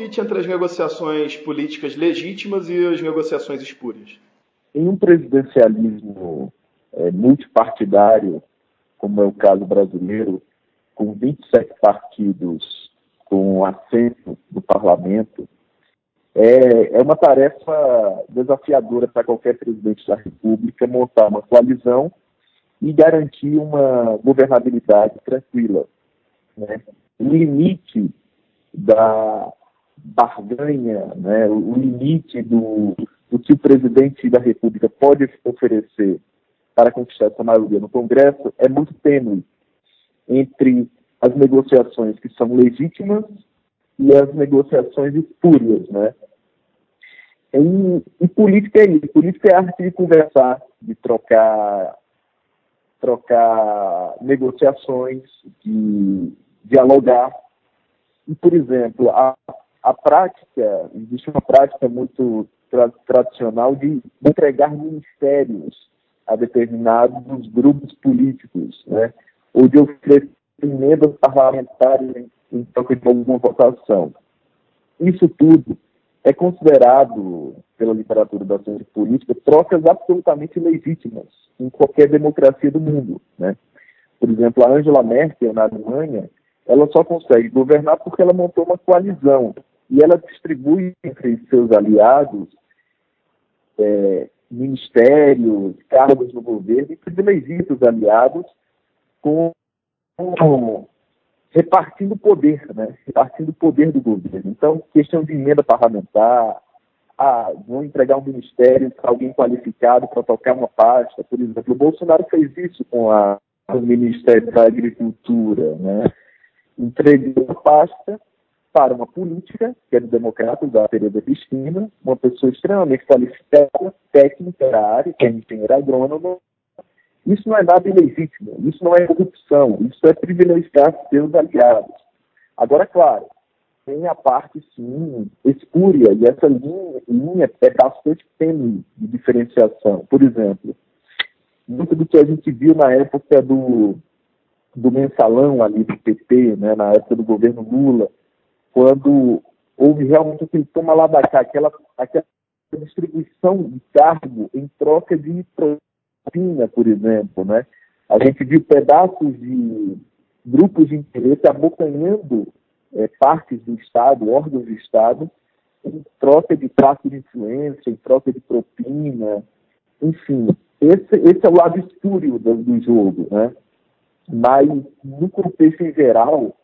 limite entre as negociações políticas legítimas e as negociações espúrias? Em um presidencialismo é, multipartidário, como é o caso brasileiro, com 27 partidos com assento no parlamento, é, é uma tarefa desafiadora para qualquer presidente da República montar uma coalizão e garantir uma governabilidade tranquila. Né? O limite da barganha, né? o limite do, do que o presidente da República pode oferecer para conquistar essa maioria no Congresso é muito tênue entre as negociações que são legítimas e as negociações espúrias, né? E, e, política é isso. Política é a arte de conversar, de trocar, trocar negociações, de dialogar. E, por exemplo, a, a prática, existe uma prática muito tra tradicional de entregar ministérios a determinados grupos políticos, né? ou de oferecer emendas parlamentares em, em troca de alguma votação. Isso tudo é considerado, pela literatura da ciência política, trocas absolutamente legítimas em qualquer democracia do mundo. Né? Por exemplo, a Angela Merkel, na Alemanha, ela só consegue governar porque ela montou uma coalizão e ela distribui entre seus aliados é, ministérios, cargos no governo e privilegia os aliados com repartindo o poder, né? repartindo o poder do governo. Então, questão de emenda parlamentar, ah, vão entregar um ministério para alguém qualificado para tocar uma pasta, por exemplo. O Bolsonaro fez isso com a, o Ministério da Agricultura, né? entregou a pasta para uma política, que é do democrata, da Tereza Cristina, uma pessoa extremamente qualificada, técnica da área, que é engenheiro agrônomo, isso não é nada ilegítimo, isso não é corrupção, isso é privilegiar seus aliados. Agora, claro, tem a parte, sim, espúria, e essa linha, linha é bastante tênue de diferenciação. Por exemplo, muito do que a gente viu na época do, do mensalão ali do PT, né, na época do governo Lula, quando houve realmente aquele toma lá da cá, aquela, aquela distribuição de cargo em troca de Pina, por exemplo, né? A gente viu pedaços de grupos de interesse abocanhando é, partes do Estado, órgãos do Estado, em troca de tráfico de influência, em troca de propina, enfim. Esse, esse é o lado espúrio do, do jogo, né? Mas, no contexto em geral,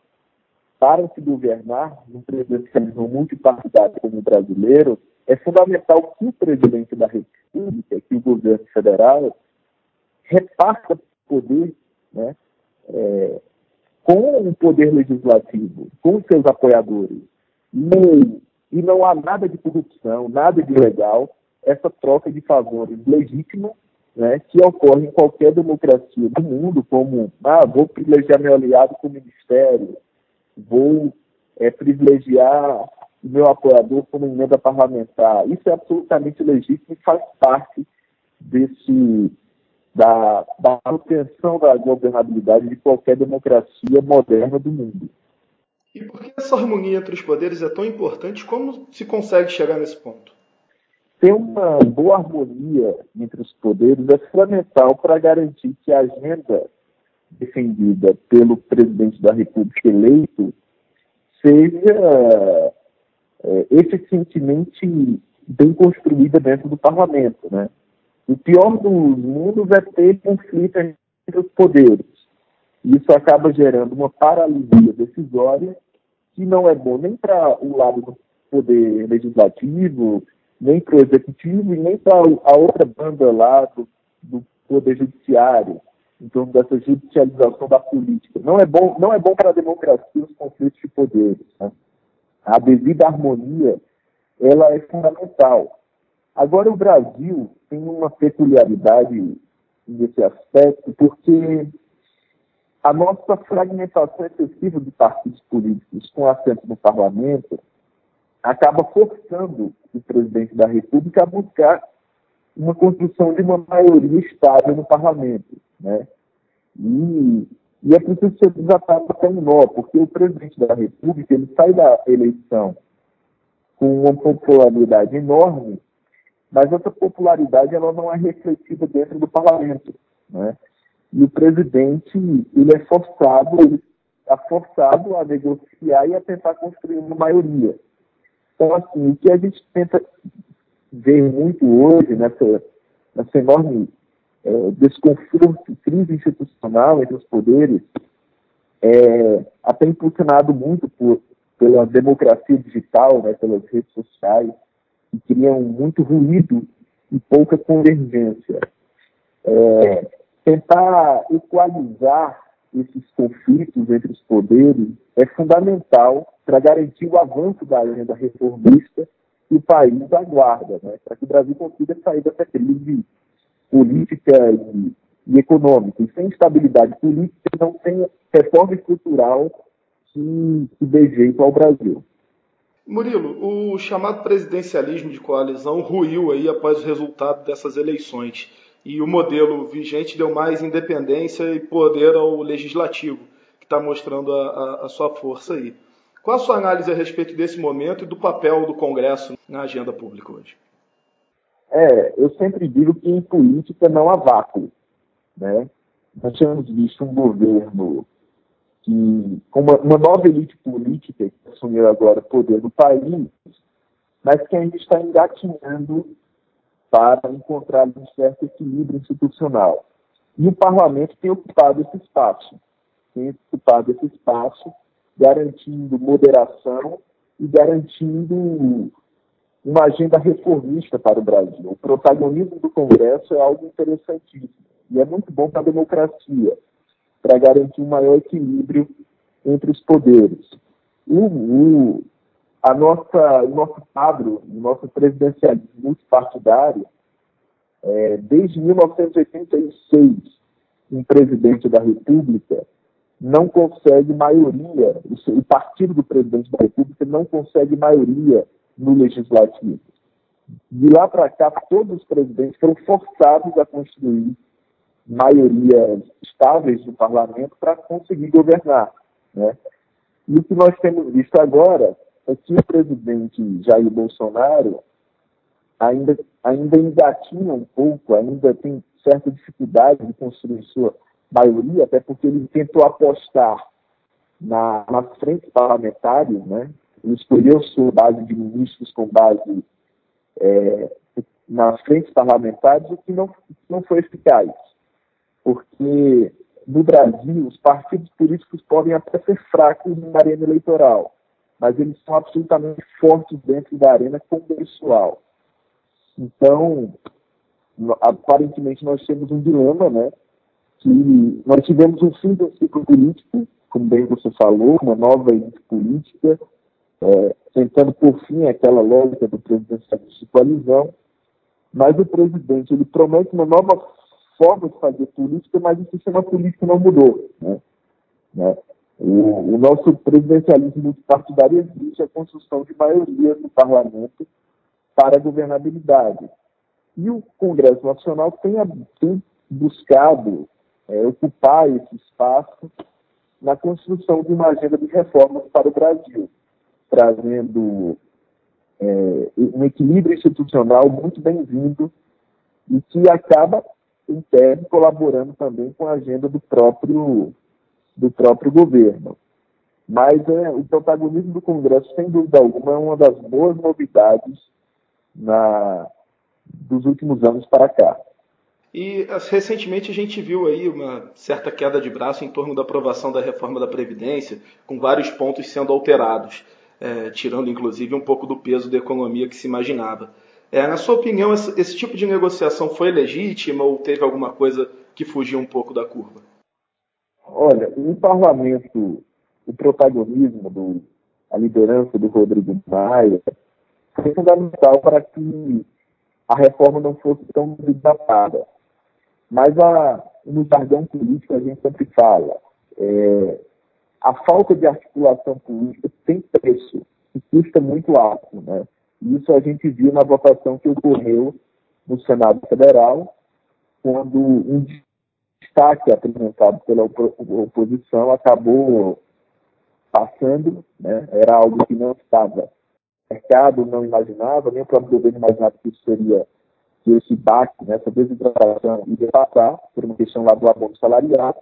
para se governar num presidencialismo multipartidário como o brasileiro, é fundamental que o presidente da República, que o governo federal, reparta poder né, é, com o poder legislativo, com seus apoiadores. E, e não há nada de corrupção, nada de ilegal, essa troca de favores legítima né, que ocorre em qualquer democracia do mundo, como, ah, vou privilegiar meu aliado com o ministério, vou é, privilegiar o meu apoiador como emenda parlamentar. Isso é absolutamente legítimo e faz parte desse da, da manutenção da governabilidade de qualquer democracia moderna do mundo. E por que essa harmonia entre os poderes é tão importante? Como se consegue chegar nesse ponto? Ter uma boa harmonia entre os poderes é fundamental para garantir que a agenda defendida pelo presidente da República eleito seja é, eficientemente bem construída dentro do parlamento, né? O pior dos mundos é ter conflito entre os poderes. Isso acaba gerando uma paralisia decisória que não é bom nem para o lado do poder legislativo, nem para o executivo e nem para a outra banda lá do, do poder judiciário, em torno dessa judicialização da política. Não é bom, não é bom para a democracia os conflitos de poderes. Né? A devida harmonia ela é fundamental. Agora, o Brasil tem uma peculiaridade nesse aspecto, porque a nossa fragmentação excessiva de partidos políticos com assento no parlamento acaba forçando o presidente da República a buscar uma construção de uma maioria estável no parlamento. Né? E, e é preciso ser desatado até um nó, porque o presidente da República ele sai da eleição com uma popularidade enorme, mas essa popularidade ela não é refletida dentro do parlamento. Né? E o presidente ele é forçado, ele está forçado a negociar e a tentar construir uma maioria. Então, assim, o que a gente tenta ver muito hoje nessa, nessa enorme é, desconforto, crise institucional entre os poderes, é, até impulsionado muito por, pela democracia digital, né, pelas redes sociais, que criam muito ruído e pouca convergência. É, tentar equalizar esses conflitos entre os poderes é fundamental para garantir o avanço da agenda reformista que o país aguarda, né, para que o Brasil consiga sair dessa crise política e, e econômica. E sem estabilidade política não tem reforma estrutural que, que dê jeito ao Brasil. Murilo, o chamado presidencialismo de coalizão ruiu aí após o resultado dessas eleições e o modelo vigente deu mais independência e poder ao legislativo, que está mostrando a, a, a, sua força aí. Qual a sua análise a respeito desse momento e do papel do Congresso na agenda pública hoje? É, eu sempre digo que em política não há vácuo. Né? Nós temos visto um governo que, com uma, uma nova elite política que assumiu agora o poder do país, mas que ainda está engatinhando para encontrar um certo equilíbrio institucional. E o parlamento tem ocupado esse espaço, tem ocupado esse espaço, garantindo moderação e garantindo uma agenda reformista para o Brasil. O protagonismo do Congresso é algo interessantíssimo e é muito bom para a democracia para garantir um maior equilíbrio entre os poderes. O, o, a nossa, o nosso quadro, o nosso presidencialismo multipartidário, é, desde 1986, um presidente da República não consegue maioria, o partido do presidente da República não consegue maioria no legislativo. De lá para cá, todos os presidentes foram forçados a construir maiorias estáveis no parlamento para conseguir governar. Né? E o que nós temos visto agora é que o presidente Jair Bolsonaro ainda, ainda engatinha um pouco, ainda tem certa dificuldade de construir sua maioria, até porque ele tentou apostar na, nas frentes parlamentares, né? Ele escolheu sua base de ministros com base é, nas frentes parlamentares, o que não, não foi eficaz porque no Brasil os partidos políticos podem até ser fracos na arena eleitoral, mas eles são absolutamente fortes dentro da arena congressual. Então, aparentemente nós temos um dilema, né? Que nós tivemos um fim do ciclo político, como bem você falou, uma nova elite política, é, tentando por fim aquela lógica do presidencialismo de coalizão, mas o presidente ele promete uma nova forma de fazer política, mas o sistema político não mudou. Né? né? O, o, nosso presidencialismo multipartidário existe a construção de maioria no parlamento para a governabilidade. E o Congresso Nacional tem, tem buscado é, ocupar esse espaço na construção de uma agenda de reformas para o Brasil, trazendo é, um equilíbrio institucional muito bem-vindo e que acaba interno, colaborando também com a agenda do próprio, do próprio governo. Mas é, o protagonismo do Congresso, sem dúvida alguma, é uma das boas novidades na, dos últimos anos para cá. E recentemente a gente viu aí uma certa queda de braço em torno da aprovação da reforma da Previdência, com vários pontos sendo alterados, é, tirando inclusive um pouco do peso da economia que se imaginava. É, na sua opinião, esse, esse, tipo de negociação foi legítima ou teve alguma coisa que fugiu um pouco da curva? Olha, no parlamento, o protagonismo, do, a liderança do Rodrigo Maia foi fundamental para que a reforma não fosse tão desatada. Mas a, no jargão político a gente sempre fala, é, a falta de articulação política tem preço e custa muito alto, né? Isso a gente viu na votação que ocorreu no Senado Federal, quando um destaque apresentado pela oposição acabou passando, né? era algo que não estava mercado não imaginava, nem o próprio governo imaginava que isso seria, que esse baque, né, essa desidratação iria passar por uma questão lá do abono salarial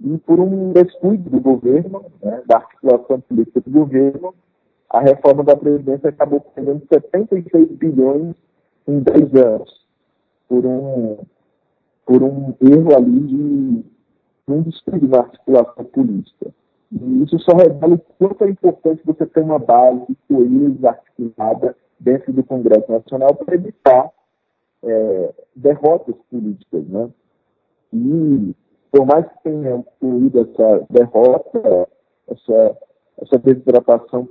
e por um descuido do governo, né, da articulação política do governo, a reforma da Previdência acabou perdendo 76 bilhões em 10 anos, por um, por um erro ali de um descuido na articulação política. E isso só revela o quanto é importante você ter uma base coesa, articulada dentro do Congresso Nacional para evitar é, derrotas políticas. Né? E por mais que tenha ocorrido essa derrota, essa, essa desidratação,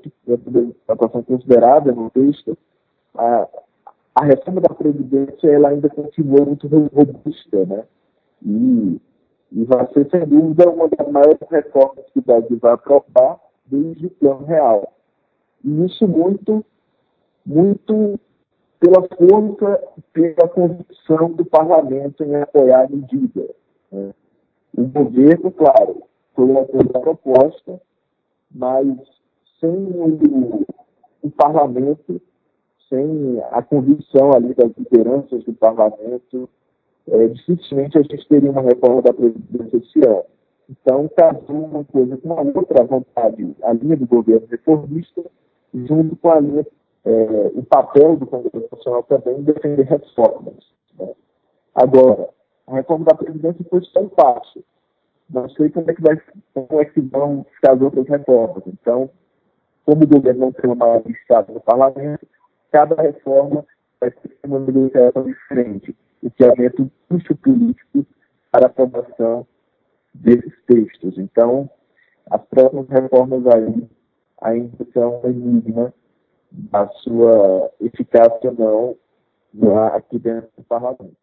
considerada no texto, a, a reforma da Previdência ela ainda continua muito robusta, né? E e vai ser, sem dúvida, uma das maiores reformas que o Brasil vai aprovar desde o plano real. E isso muito, muito pela força, pela convicção do parlamento em apoiar a medida. Né? O governo, claro, colocou a proposta, mas sem o, o parlamento, sem a convicção ali das lideranças do parlamento, é, dificilmente a gente teria uma reforma da Previdência esse ano. Então, casou uma coisa com a outra vontade, a linha do governo reformista, junto com a linha, é, o papel do Congresso Nacional também em defender reformas. Né? Agora, a reforma da Previdência foi só um passo. Não sei como é que, vai, como é que vão ficar as outras reformas. Então, como o governo não tem uma maioria Estado no parlamento, cada reforma vai ter uma negociação diferente o que aumenta o custo político para a aprovação desses textos. Então, as próximas reformas aí ainda são um enigma da sua eficácia ou não aqui dentro do parlamento.